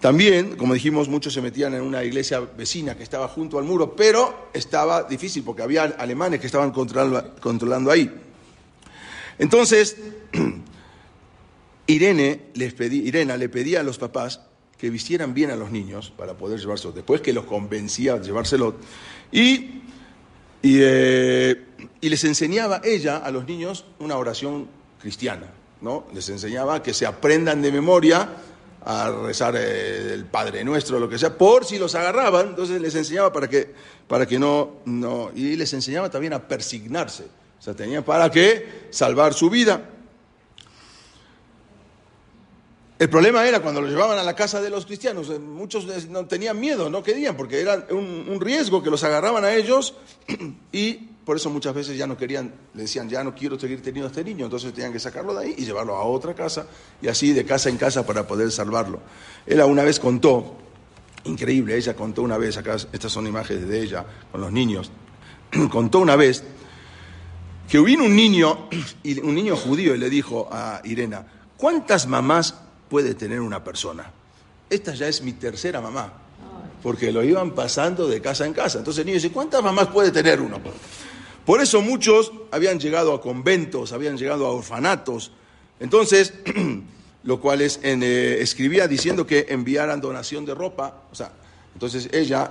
También, como dijimos, muchos se metían en una iglesia vecina que estaba junto al muro, pero estaba difícil porque había alemanes que estaban controlando, ahí. Entonces, Irene Irena le pedía a los papás que vistieran bien a los niños para poder llevárselos, después que los convencía de llevárselos. Y eh, y, les enseñaba ella a los niños una oración cristiana, ¿no? Les enseñaba que se aprendan de memoria a rezar eh, el Padre Nuestro, lo que sea, por si los agarraban, entonces les enseñaba para que, para que no, no, y les enseñaba también a persignarse, o sea, tenían para qué salvar su vida. El problema era cuando lo llevaban a la casa de los cristianos, eh, muchos no tenían miedo, no querían, porque era un, riesgo que los agarraban a ellos y por eso muchas veces ya no querían, le decían, ya no quiero seguir teniendo a este niño, entonces tenían que sacarlo de ahí y llevarlo a otra casa, y así de casa en casa para poder salvarlo. Ella una vez contó, increíble, ella contó una vez, acá estas son imágenes de ella con los niños, contó una vez que vino un niño, un niño judío, y le dijo a Irena, ¿cuántas mamás puede tener una persona? Esta ya es mi tercera mamá, porque lo iban pasando de casa en casa. Entonces el niño dice, ¿cuántas mamás puede tener uno? Por eso muchos habían llegado a conventos, habían llegado a orfanatos. Entonces, lo cual es, eh, escribía diciendo que enviaran donación de ropa. O sea, entonces ella,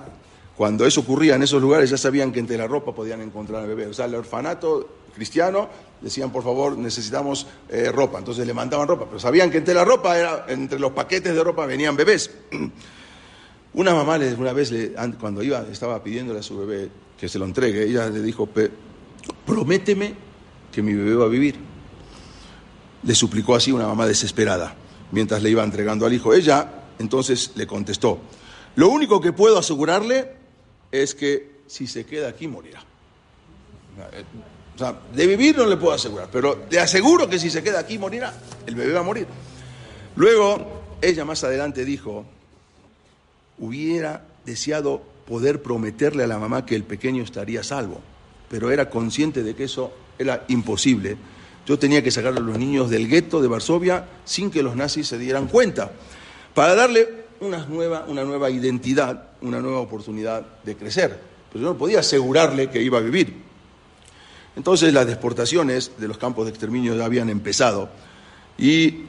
cuando eso ocurría en esos lugares, ya sabían que entre la ropa podían encontrar al bebé. O sea, el orfanato cristiano decían, por favor, necesitamos eh, ropa. Entonces le mandaban ropa, pero sabían que entre la ropa, era, entre los paquetes de ropa venían bebés. Una mamá una vez, cuando iba, estaba pidiéndole a su bebé que se lo entregue, ella le dijo, prométeme que mi bebé va a vivir. Le suplicó así una mamá desesperada, mientras le iba entregando al hijo. Ella entonces le contestó, lo único que puedo asegurarle es que si se queda aquí morirá. O sea, de vivir no le puedo asegurar, pero le aseguro que si se queda aquí morirá, el bebé va a morir. Luego, ella más adelante dijo, hubiera deseado poder prometerle a la mamá que el pequeño estaría salvo, pero era consciente de que eso era imposible. Yo tenía que sacar a los niños del gueto de Varsovia sin que los nazis se dieran cuenta, para darle una nueva, una nueva identidad, una nueva oportunidad de crecer. Pero yo no podía asegurarle que iba a vivir. Entonces las deportaciones de los campos de exterminio ya habían empezado y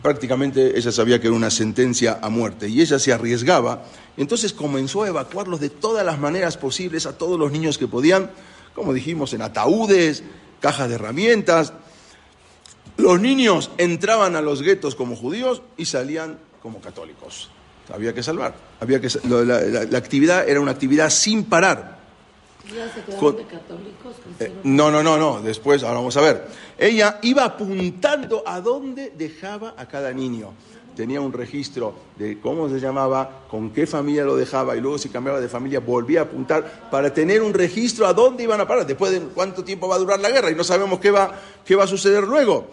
prácticamente ella sabía que era una sentencia a muerte y ella se arriesgaba. Entonces comenzó a evacuarlos de todas las maneras posibles a todos los niños que podían, como dijimos, en ataúdes, cajas de herramientas. Los niños entraban a los guetos como judíos y salían como católicos. Había que salvar. Había que, la actividad era una actividad sin parar de católicos? Eh, no, no, no, no. Después, ahora vamos a ver. Ella iba apuntando a dónde dejaba a cada niño. Tenía un registro de cómo se llamaba, con qué familia lo dejaba y luego si cambiaba de familia volvía a apuntar para tener un registro a dónde iban a parar, después de cuánto tiempo va a durar la guerra y no sabemos qué va, qué va a suceder luego.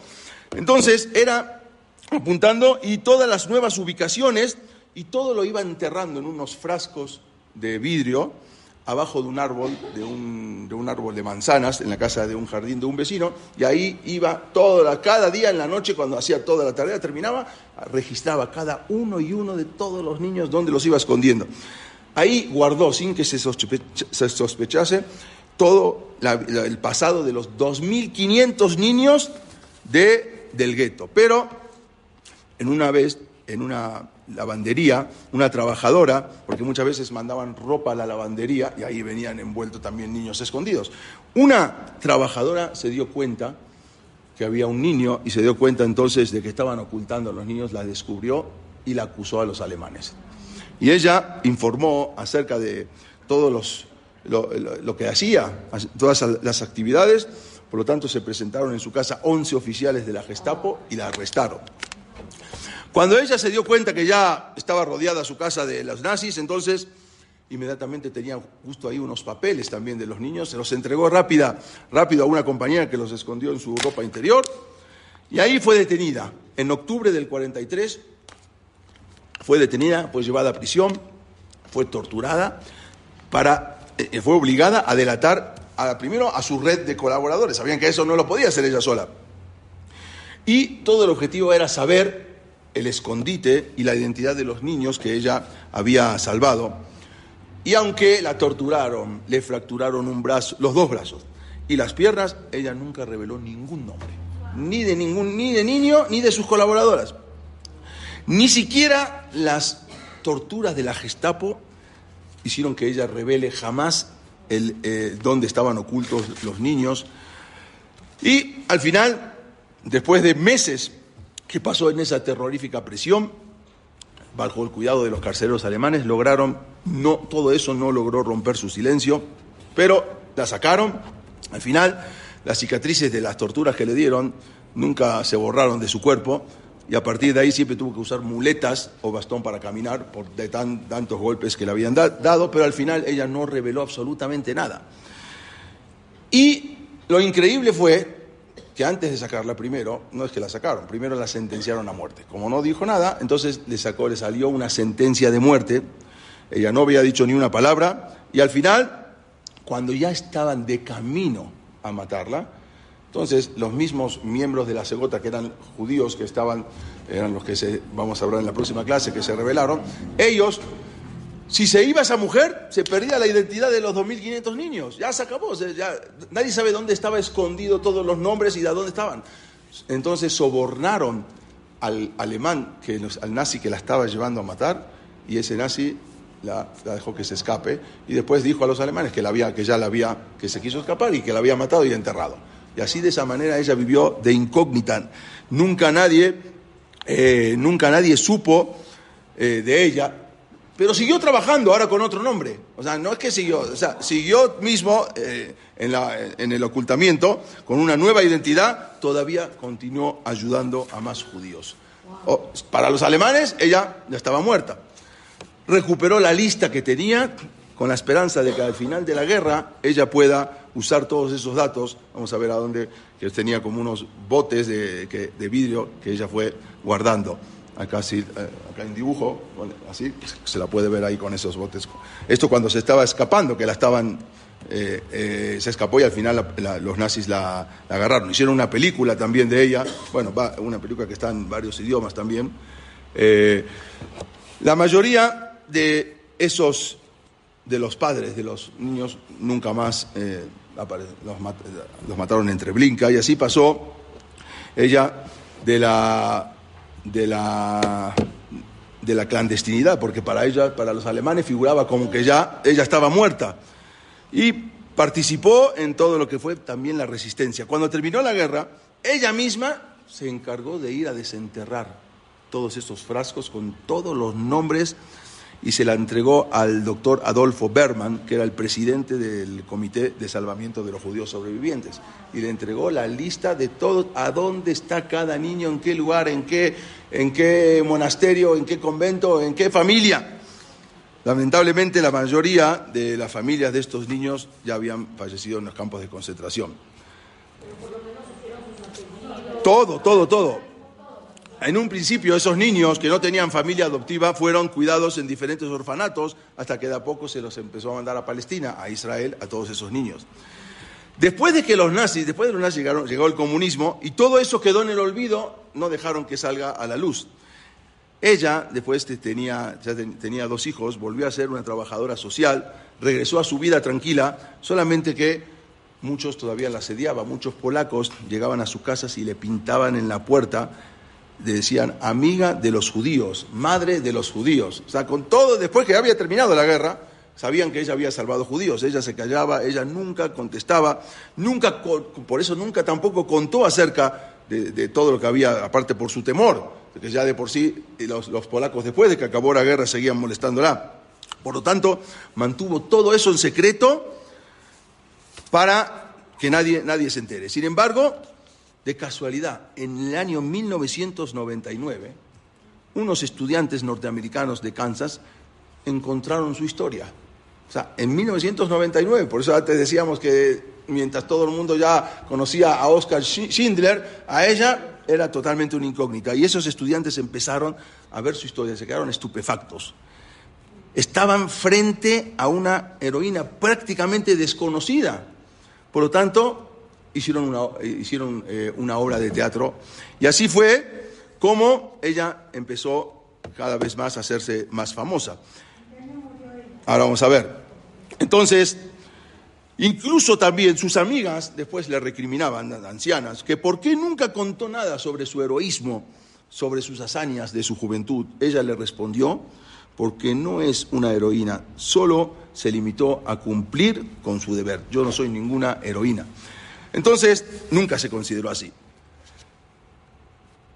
Entonces era apuntando y todas las nuevas ubicaciones y todo lo iba enterrando en unos frascos de vidrio abajo de un árbol, de un, de un, árbol de manzanas, en la casa de un jardín de un vecino, y ahí iba toda, cada día en la noche, cuando hacía toda la tarea, terminaba, registraba cada uno y uno de todos los niños donde los iba escondiendo. Ahí guardó, sin que se, sospechase, todo el pasado de los 2.500 niños de, del gueto. Pero, en una vez, en una lavandería, una trabajadora, porque muchas veces mandaban ropa a la lavandería y ahí venían envueltos también niños escondidos. Una trabajadora se dio cuenta que había un niño y se dio cuenta entonces de que estaban ocultando a los niños, la descubrió y la acusó a los alemanes. Y ella informó acerca de todos los, lo, lo que hacía, todas las actividades, por lo tanto se presentaron en su casa 11 oficiales de la Gestapo y la arrestaron. Cuando ella se dio cuenta que ya estaba rodeada su casa de los nazis, entonces inmediatamente tenía justo ahí unos papeles también de los niños, se los entregó rápida, rápido a una compañera que los escondió en su ropa interior y ahí fue detenida. En octubre del 43 fue detenida, fue llevada a prisión, fue torturada, para, eh, fue obligada a delatar a, primero a su red de colaboradores. Sabían que eso no lo podía hacer ella sola. Y todo el objetivo era saber el escondite y la identidad de los niños que ella había salvado. Y aunque la torturaron, le fracturaron un brazo, los dos brazos y las piernas, ella nunca reveló ningún nombre, ni de ningún ni de niño ni de sus colaboradoras. Ni siquiera las torturas de la Gestapo hicieron que ella revele jamás el, eh, dónde estaban ocultos los niños. Y al final, después de meses ¿Qué pasó en esa terrorífica prisión? Bajo el cuidado de los carceleros alemanes lograron, no, todo eso no logró romper su silencio, pero la sacaron. Al final, las cicatrices de las torturas que le dieron nunca se borraron de su cuerpo y a partir de ahí siempre tuvo que usar muletas o bastón para caminar por de tantos golpes que le habían dado, pero al final ella no reveló absolutamente nada. Y lo increíble fue que antes de sacarla primero, no es que la sacaron, primero la sentenciaron a muerte. Como no dijo nada, entonces le sacó, le salió una sentencia de muerte. Ella no había dicho ni una palabra y al final, cuando ya estaban de camino a matarla, entonces los mismos miembros de la Segota, que eran judíos, que estaban, eran los que se, vamos a hablar en la próxima clase, que se rebelaron, ellos si se iba esa mujer, se perdía la identidad de los 2.500 niños. Ya se acabó. Ya, nadie sabe dónde estaba escondido todos los nombres y de dónde estaban. Entonces sobornaron al alemán, que, al nazi que la estaba llevando a matar, y ese nazi la, dejó que se escape. Y después dijo a los alemanes que, la había, que ya la había, que se quiso escapar y que la había matado y enterrado. Y así de esa manera ella vivió de incógnita. Nunca nadie, eh, nunca nadie supo eh, de ella pero siguió trabajando ahora con otro nombre. O sea, no es que siguió, o sea, siguió mismo eh, en, la, en, el ocultamiento, con una nueva identidad, todavía continuó ayudando a más judíos. para los alemanes, ella ya estaba muerta. Recuperó la lista que tenía con la esperanza de que al final de la guerra ella pueda usar todos esos datos. Vamos a ver a dónde, que tenía como unos botes de, de vidrio que ella fue guardando acá, sí, eh, acá en dibujo, así, se la puede ver ahí con esos botes. Esto cuando se estaba escapando, que la estaban, eh, eh, se escapó y al final los nazis la, agarraron. Hicieron una película también de ella, bueno, una película que está en varios idiomas también. la mayoría de esos, de los padres de los niños, nunca más los mataron entre Blinca y así pasó ella de la de la, de la clandestinidad, porque para ella, para los alemanes, figuraba como que ya ella estaba muerta. Y participó en todo lo que fue también la resistencia. Cuando terminó la guerra, ella misma se encargó de ir a desenterrar todos esos frascos con todos los nombres y se la entregó al doctor Adolfo Berman, que era el presidente del Comité de Salvamiento de los Judíos Sobrevivientes, y le entregó la lista de todo, a dónde está cada niño, en qué lugar, en qué, en qué monasterio, en qué convento, en qué familia. Lamentablemente la mayoría de las familias de estos niños ya habían fallecido en los campos de concentración. Todo, todo, todo. En un principio esos niños que no tenían familia adoptiva fueron cuidados en diferentes orfanatos hasta que de a poco se los empezó a mandar a Palestina, a Israel, a todos esos niños. Después de que los nazis, después de los nazis llegaron, llegó el comunismo y todo eso quedó en el olvido, no dejaron que salga a la luz. Ella, después tenía, ya tenía dos hijos, volvió a ser una trabajadora social, regresó a su vida tranquila, solamente que muchos todavía la asediaban, muchos polacos llegaban a sus casas y le pintaban en la puerta decían amiga de los judíos, madre de los judíos. O sea, con todo, después que había terminado la guerra, sabían que ella había salvado judíos. Ella se callaba, ella nunca contestaba, nunca, por eso nunca tampoco contó acerca de, todo lo que había, aparte por su temor, que ya de por sí los, los polacos después de que acabó la guerra seguían molestándola. Por lo tanto, mantuvo todo eso en secreto para que nadie, nadie se entere. Sin embargo, de casualidad, en el año 1999, unos estudiantes norteamericanos de Kansas encontraron su historia. O sea, en 1999, por eso antes decíamos que mientras todo el mundo ya conocía a Oscar Schindler, a ella era totalmente una incógnita. Y esos estudiantes empezaron a ver su historia, se quedaron estupefactos. Estaban frente a una heroína prácticamente desconocida. Por lo tanto, hicieron una, hicieron, eh, una obra de teatro. Y así fue como ella empezó cada vez más a hacerse más famosa. Ahora vamos a ver. Entonces, incluso también sus amigas después le recriminaban, ancianas, que por qué nunca contó nada sobre su heroísmo, sobre sus hazañas de su juventud. Ella le respondió, porque no es una heroína, solo se limitó a cumplir con su deber. Yo no soy ninguna heroína. Entonces, nunca se consideró así.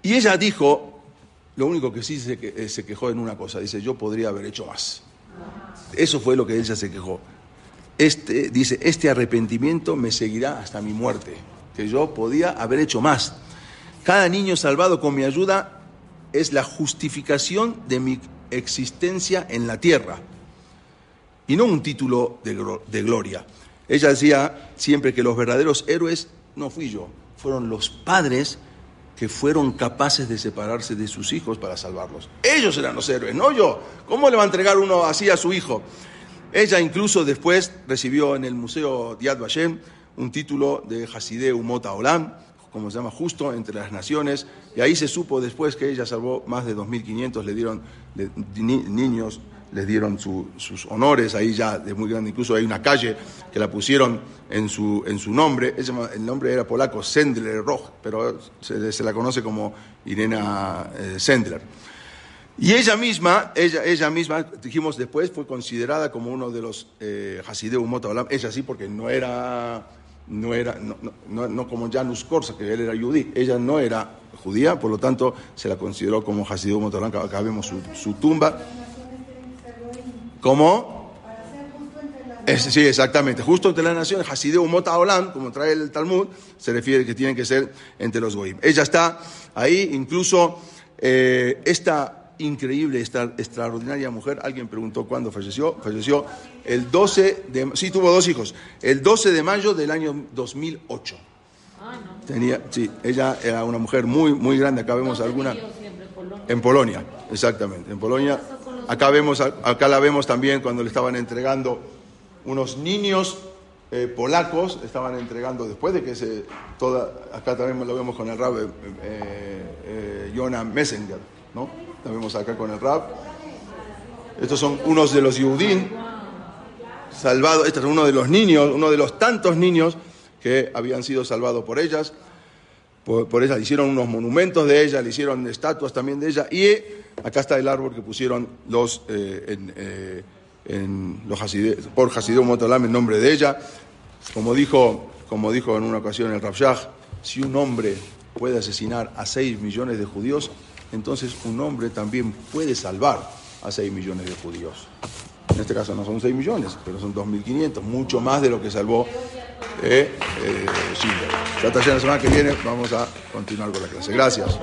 Y ella dijo, lo único que sí se, eh, se quejó en una cosa, dice, yo podría haber hecho más. Eso fue lo que ella se quejó. Este, dice, este arrepentimiento me seguirá hasta mi muerte, que yo podía haber hecho más. Cada niño salvado con mi ayuda es la justificación de mi existencia en la tierra y no un título de, de gloria. Ella decía siempre que los verdaderos héroes no fui yo, fueron los padres que fueron capaces de separarse de sus hijos para salvarlos. Ellos eran los héroes, no yo. ¿Cómo le va a entregar uno así a su hijo? Ella incluso después recibió en el Museo Yad Vashem un título de Hasideh Umot Olam, como se llama, justo entre las naciones, y ahí se supo después que ella salvó más de 2.500, le dieron niños, les dieron sus honores, ahí ya de muy grande, incluso hay una calle que la pusieron en su, en su nombre, el nombre era polaco, Sendler Roch, pero se, la conoce como Irena eh, Sendler. Y ella misma, ella, ella misma, dijimos después, fue considerada como uno de los eh, Hasideu ella sí, porque no era, no era, no, no, no como Janus Korsa, que él era judí, ella no era judía, por lo tanto se la consideró como Hasideu Mota acá vemos su, su tumba. ¿Cómo? sí, exactamente. Justo entre las naciones, Hasideu Mota Olam, como trae el Talmud, se refiere que tienen que ser entre los goyim. Ella está ahí, incluso eh, esta increíble, esta extraordinaria mujer, alguien preguntó cuándo falleció, falleció el 12 de, sí, tuvo dos hijos, el 12 de mayo del año 2008. Ah, no. Tenía, sí, ella era una mujer muy, muy grande, acá vemos alguna... En Polonia, exactamente, en Polonia. Acá, vemos, acá la vemos también cuando le estaban entregando unos niños eh, polacos, estaban entregando después de que se. Toda, acá también lo vemos con el rab eh, eh, Jonah Messenger, ¿no? Lo vemos acá con el rab. Estos son unos de los Yudín salvados. Este es uno de los niños, uno de los tantos niños que habían sido salvados por ellas. Por, por ella, hicieron unos monumentos de ella, le hicieron estatuas también de ella. Y acá está el árbol que pusieron los, eh, en, los por Hasideu Motolam en nombre de ella. Como dijo, como dijo en una ocasión el Rabshah, si un hombre puede asesinar a 6 millones de judíos, entonces un hombre también puede salvar a 6 millones de judíos. En este caso no son 6 millones, pero son 2.500, mucho más de lo que salvó eh, eh, Schindler. Ya la semana que viene vamos a continuar con la clase. Gracias.